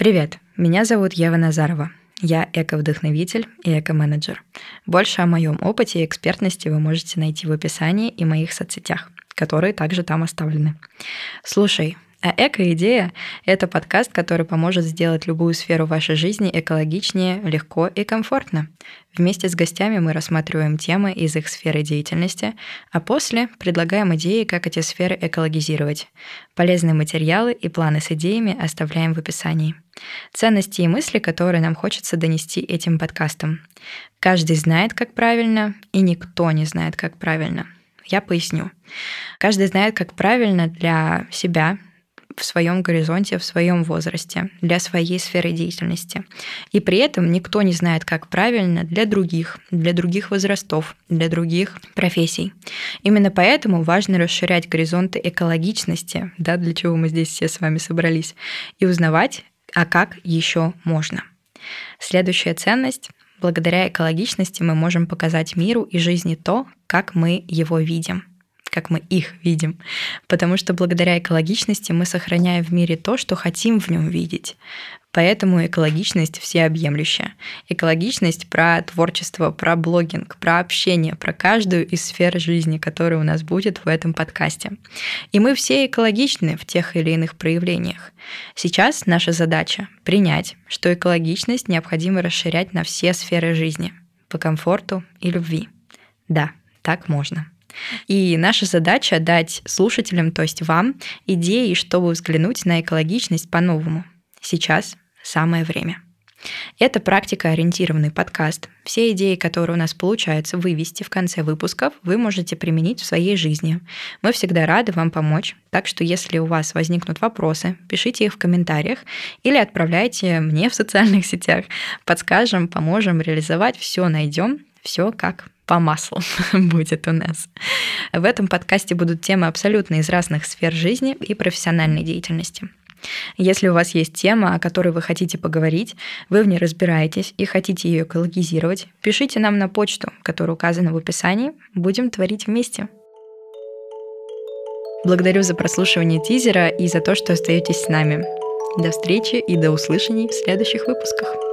Привет, меня зовут Ева Назарова. Я эко-вдохновитель и эко-менеджер. Больше о моем опыте и экспертности вы можете найти в описании и моих соцсетях, которые также там оставлены. Слушай, а «Эко-идея» — это подкаст, который поможет сделать любую сферу вашей жизни экологичнее, легко и комфортно. Вместе с гостями мы рассматриваем темы из их сферы деятельности, а после предлагаем идеи, как эти сферы экологизировать. Полезные материалы и планы с идеями оставляем в описании. Ценности и мысли, которые нам хочется донести этим подкастом. Каждый знает, как правильно, и никто не знает, как правильно. Я поясню. Каждый знает, как правильно для себя, в своем горизонте, в своем возрасте, для своей сферы деятельности. И при этом никто не знает, как правильно для других, для других возрастов, для других профессий. Именно поэтому важно расширять горизонты экологичности, да, для чего мы здесь все с вами собрались, и узнавать, а как еще можно. Следующая ценность Благодаря экологичности мы можем показать миру и жизни то, как мы его видим как мы их видим. Потому что благодаря экологичности мы сохраняем в мире то, что хотим в нем видеть. Поэтому экологичность всеобъемлющая. Экологичность про творчество, про блогинг, про общение, про каждую из сфер жизни, которая у нас будет в этом подкасте. И мы все экологичны в тех или иных проявлениях. Сейчас наша задача — принять, что экологичность необходимо расширять на все сферы жизни по комфорту и любви. Да, так можно. И наша задача дать слушателям, то есть вам, идеи, чтобы взглянуть на экологичность по-новому. Сейчас самое время. Это практика-ориентированный подкаст. Все идеи, которые у нас получается вывести в конце выпусков, вы можете применить в своей жизни. Мы всегда рады вам помочь, так что если у вас возникнут вопросы, пишите их в комментариях или отправляйте мне в социальных сетях. Подскажем, поможем реализовать, все найдем, все как по маслу будет у нас. В этом подкасте будут темы абсолютно из разных сфер жизни и профессиональной деятельности. Если у вас есть тема, о которой вы хотите поговорить, вы в ней разбираетесь и хотите ее экологизировать, пишите нам на почту, которая указана в описании. Будем творить вместе. Благодарю за прослушивание тизера и за то, что остаетесь с нами. До встречи и до услышаний в следующих выпусках.